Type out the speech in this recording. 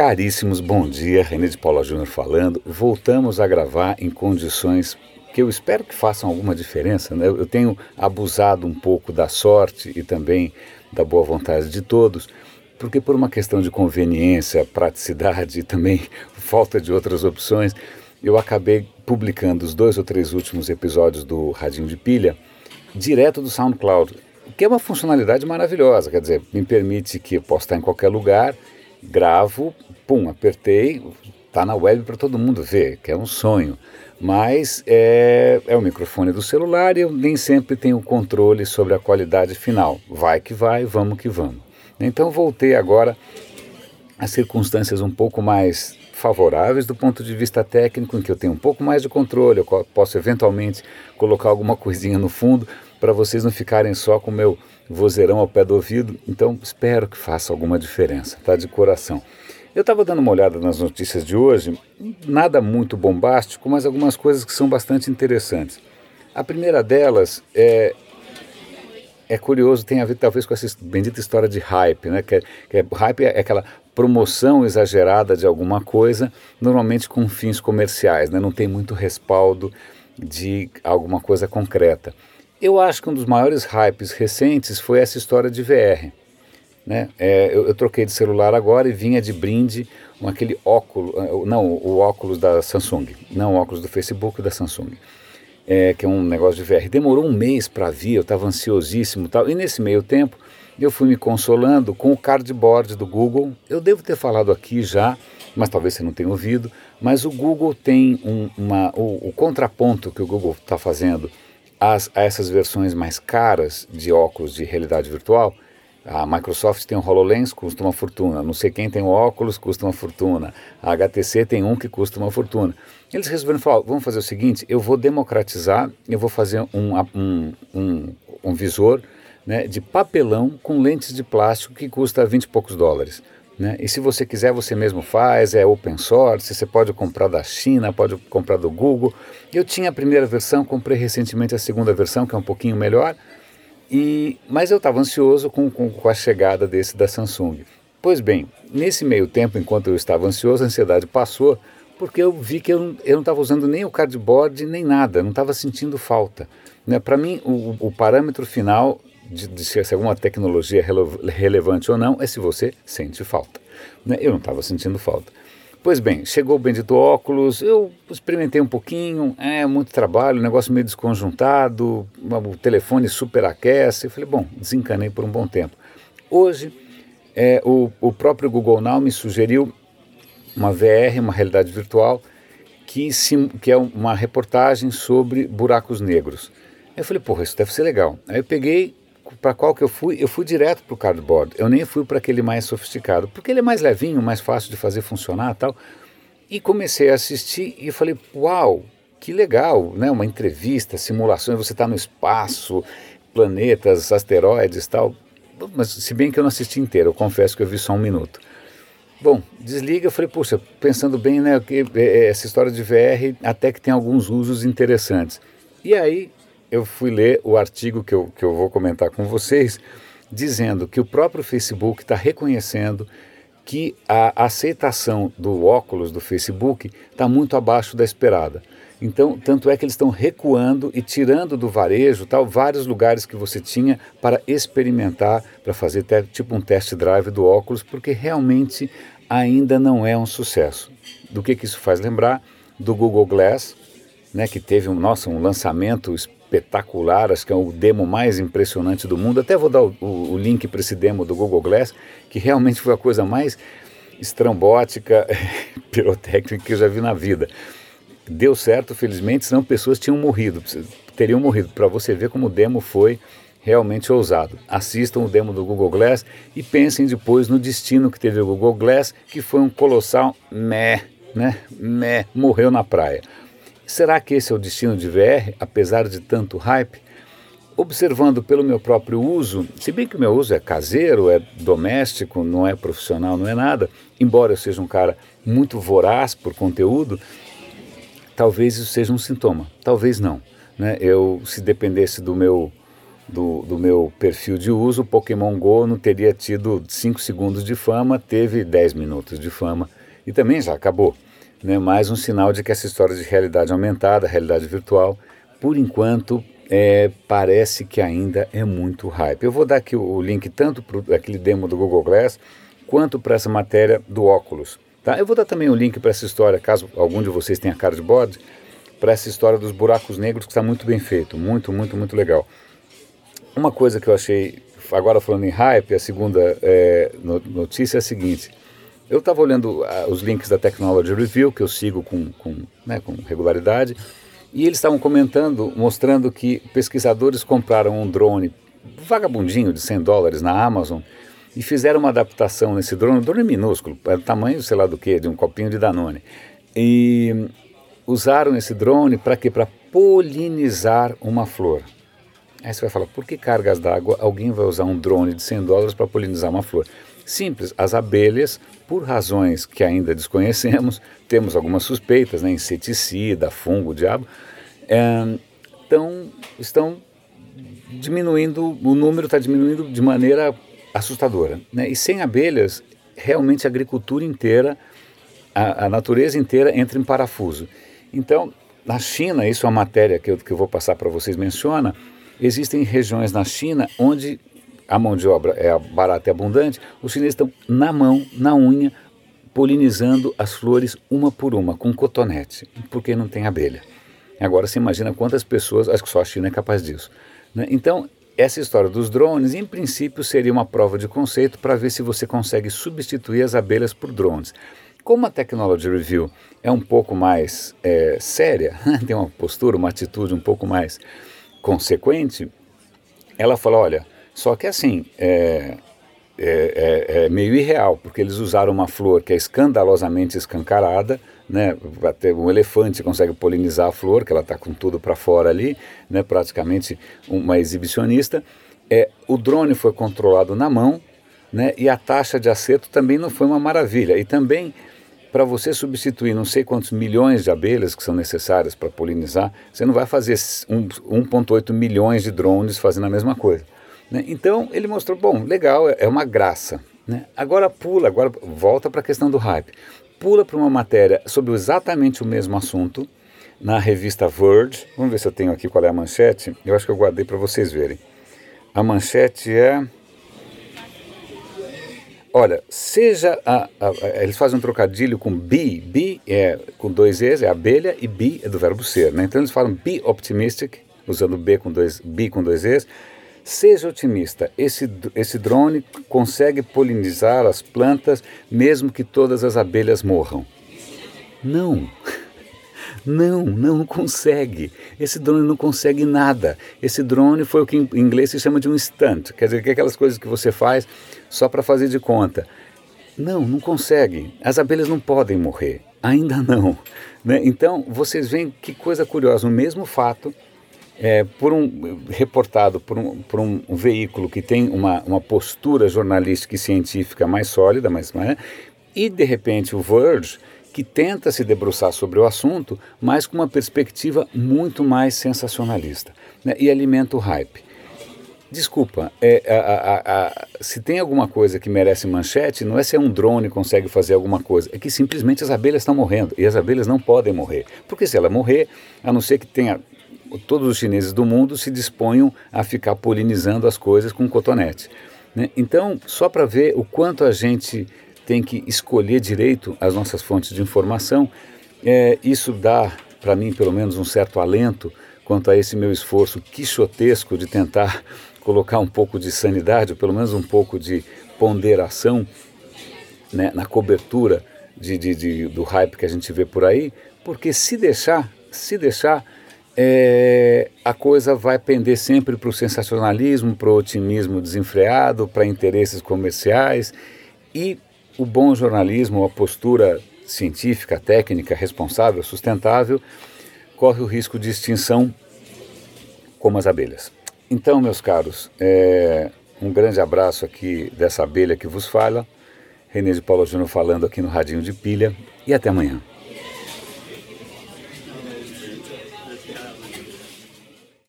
Caríssimos, bom dia. René de Paula Júnior falando. Voltamos a gravar em condições que eu espero que façam alguma diferença. Né? Eu tenho abusado um pouco da sorte e também da boa vontade de todos, porque por uma questão de conveniência, praticidade e também falta de outras opções, eu acabei publicando os dois ou três últimos episódios do Radinho de Pilha direto do SoundCloud, que é uma funcionalidade maravilhosa, quer dizer, me permite que eu possa estar em qualquer lugar, gravo, pum, apertei, está na web para todo mundo ver, que é um sonho. Mas é, é o microfone do celular e eu nem sempre tenho controle sobre a qualidade final. Vai que vai, vamos que vamos. Então voltei agora às circunstâncias um pouco mais favoráveis do ponto de vista técnico, em que eu tenho um pouco mais de controle, eu posso eventualmente colocar alguma coisinha no fundo para vocês não ficarem só com o meu vozeirão ao pé do ouvido. Então espero que faça alguma diferença, tá? De coração. Eu estava dando uma olhada nas notícias de hoje, nada muito bombástico, mas algumas coisas que são bastante interessantes. A primeira delas é é curioso, tem a ver talvez com essa bendita história de hype, né? Que, é, que é, hype é aquela promoção exagerada de alguma coisa, normalmente com fins comerciais, né? Não tem muito respaldo de alguma coisa concreta. Eu acho que um dos maiores hypes recentes foi essa história de VR. Né? É, eu, eu, troquei de celular agora e vinha de brinde um, aquele óculos, eh, não, o óculos da Samsung, não o óculos do Facebook da Samsung é, que é um negócio de VR. Demorou um mês para vir, eu estava ansiosíssimo tal. E nesse meio tempo, eu fui me consolando com o cardboard do Google. Eu devo ter falado aqui já, mas talvez você não tenha ouvido. Mas o Google tem um, uma, o, o, contraponto que o Google está fazendo às, a essas versões mais caras de óculos de realidade virtual a Microsoft tem um HoloLens, custa uma fortuna. Não sei quem tem um óculos, custa uma fortuna. A HTC tem um que custa uma fortuna. Eles resolveram falar, vamos fazer o seguinte, eu vou democratizar, eu vou fazer um, um, um, um visor né, de papelão com lentes de plástico que custa 20 e poucos dólares. Né? E se você quiser, você mesmo faz, é open source, você pode comprar da China, pode comprar do Google. Eu tinha a primeira versão, comprei recentemente a segunda versão, que é um pouquinho melhor, e, mas eu estava ansioso com, com, com, a chegada desse da Samsung. Pois bem, nesse meio tempo, enquanto eu estava ansioso, a ansiedade passou, porque eu vi que eu não estava usando nem o cardboard nem nada, não estava sentindo falta. Né? Para mim, o, o, parâmetro final de, de se alguma tecnologia é relevante ou não é se você sente falta. Né? Eu não estava sentindo falta. Pois bem, chegou o bendito óculos, eu experimentei um pouquinho, é muito trabalho, negócio meio desconjuntado, o telefone superaquece. Eu falei, bom, desencanei por um bom tempo. Hoje, é, o, o próprio Google Now me sugeriu uma VR, uma realidade virtual, que, sim, que é uma reportagem sobre buracos negros. Eu falei, porra, isso deve ser legal. Aí eu peguei, para qual que eu fui? Eu fui direto para o cardboard. Eu nem fui para aquele mais sofisticado, porque ele é mais levinho, mais fácil de fazer funcionar tal. E comecei a assistir e falei, uau, que legal, né? Uma entrevista, simulações, você está no espaço, planetas, asteroides tal. Mas se bem que eu não assisti inteiro, eu confesso que eu vi só um minuto. Bom, desliga, eu falei, puxa, pensando bem, né, que é, é, essa história de VR até que tem alguns usos interessantes. E aí eu fui ler o artigo que eu, que eu vou comentar com vocês, dizendo que o próprio Facebook está reconhecendo que a aceitação do óculos do Facebook está muito abaixo da esperada. Então, tanto é que eles estão recuando e tirando do varejo tal vários lugares que você tinha para experimentar, para fazer tipo um test drive do óculos, porque realmente ainda não é um sucesso. Do que, que isso faz lembrar? Do Google Glass, né, que teve um, nossa, um lançamento espetacular, acho que é o demo mais impressionante do mundo. Até vou dar o, o, o link para esse demo do Google Glass, que realmente foi a coisa mais estrambótica, pirotécnica que eu já vi na vida. Deu certo, felizmente, senão pessoas tinham morrido, teriam morrido, para você ver como o demo foi realmente ousado. Assistam o demo do Google Glass e pensem depois no destino que teve o Google Glass, que foi um colossal meh, né? Meh, morreu na praia. Será que esse é o destino de VR, apesar de tanto hype? Observando pelo meu próprio uso, se bem que o meu uso é caseiro, é doméstico, não é profissional, não é nada, embora eu seja um cara muito voraz por conteúdo, talvez isso seja um sintoma, talvez não. Né? Eu, se dependesse do meu do, do meu perfil de uso, Pokémon Go não teria tido 5 segundos de fama, teve 10 minutos de fama e também já acabou. Né? Mais um sinal de que essa história de realidade aumentada, realidade virtual, por enquanto é, parece que ainda é muito hype. Eu vou dar aqui o, link tanto para aquele demo do Google Glass quanto para essa matéria do óculos. Tá? Eu vou dar também o link para essa história, caso algum de vocês tenha cardboard, para essa história dos buracos negros que está muito bem feito, muito, muito, muito legal. Uma coisa que eu achei, agora falando em hype, a segunda é, notícia é a seguinte. Eu estava olhando uh, os links da Technology Review, que eu sigo com, com, né, com regularidade, e eles estavam comentando, mostrando que pesquisadores compraram um drone vagabundinho de 100 dólares na Amazon e fizeram uma adaptação nesse drone. O drone é minúsculo, é do tamanho, sei lá do que, de um copinho de Danone. E usaram esse drone para quê? Para polinizar uma flor. Aí você vai falar, por que cargas d'água alguém vai usar um drone de 100 dólares para polinizar uma flor? Simples, as abelhas, por razões que ainda desconhecemos, temos algumas suspeitas, né, inseticida, fungo, diabo, é, tão, estão diminuindo, o número está diminuindo de maneira assustadora. Né? E sem abelhas, realmente a agricultura inteira, a, a natureza inteira entra em parafuso. Então, na China, isso é uma matéria que eu, que eu vou passar para vocês, menciona, existem regiões na China onde a mão de obra é barata e abundante, os chineses estão na mão, na unha, polinizando as flores uma por uma, com cotonete, porque não tem abelha. Agora você imagina quantas pessoas, acho que só a China é capaz disso. Né? Então, essa história dos drones, em princípio, seria uma prova de conceito para ver se você consegue substituir as abelhas por drones. Como a Technology Review é um pouco mais é, séria, tem uma postura, uma atitude um pouco mais consequente, ela fala: olha, só que assim, é, é, é, é, meio irreal, porque eles usaram uma flor que é escandalosamente escancarada, né? Até um elefante consegue polinizar a flor, que ela está com tudo para fora ali, né? praticamente uma exibicionista. É, o drone foi controlado na mão, né? e a taxa de acerto também não foi uma maravilha. E também, para você substituir não sei quantos milhões de abelhas que são necessárias para polinizar, você não vai fazer 1,8 milhões de drones fazendo a mesma coisa. Né? Então ele mostrou, bom, legal, é, é uma graça. Né? Agora pula, agora volta para a questão do hype. Pula para uma matéria sobre exatamente o mesmo assunto na revista Verge. Vamos ver se eu tenho aqui qual é a manchete. Eu acho que eu guardei para vocês verem. A manchete é. Olha, seja a, a, a, eles fazem um trocadilho com be, be é com dois e's, é abelha, e be é do verbo ser, né? Então eles falam be optimistic, usando b com dois, be com dois e's, Seja otimista, esse, esse drone consegue polinizar as plantas mesmo que todas as abelhas morram. Não, não, não consegue. Esse drone não consegue nada. Esse drone foi o que em inglês se chama de um stunt, quer dizer, que é aquelas coisas que você faz só para fazer de conta. Não, não consegue. As abelhas não podem morrer, ainda não. Né? Então, vocês veem que coisa curiosa, o mesmo fato é, por um reportado por um, por um, veículo que tem uma, uma postura jornalística e científica mais sólida, mais, mais e de repente o Verge que tenta se debruçar sobre o assunto, mas com uma perspectiva muito mais sensacionalista né, e alimenta o hype. Desculpa, é, a, a, a, se tem alguma coisa que merece manchete, não é se é um drone consegue fazer alguma coisa, é que simplesmente as abelhas estão morrendo e as abelhas não podem morrer. Porque se ela morrer, a não ser que tenha todos os chineses do mundo se disponham a ficar polinizando as coisas com cotonete. Né? Então, só para ver o quanto a gente tem que escolher direito as nossas fontes de informação, é, isso dá, para mim, pelo menos, um certo alento quanto a esse meu esforço quixotesco de tentar colocar um pouco de sanidade, ou pelo menos um pouco de ponderação né, na cobertura de, de, de, do hype que a gente vê por aí, porque se deixar, se deixar, é, a coisa vai pender sempre para o sensacionalismo, para o otimismo desenfreado, para interesses comerciais e o bom jornalismo, a postura científica, técnica, responsável, sustentável, corre o risco de extinção como as abelhas. Então, meus caros, é, um grande abraço aqui dessa abelha que vos fala, Renê de Paulo Júnior falando aqui no Radinho de Pilha e até amanhã.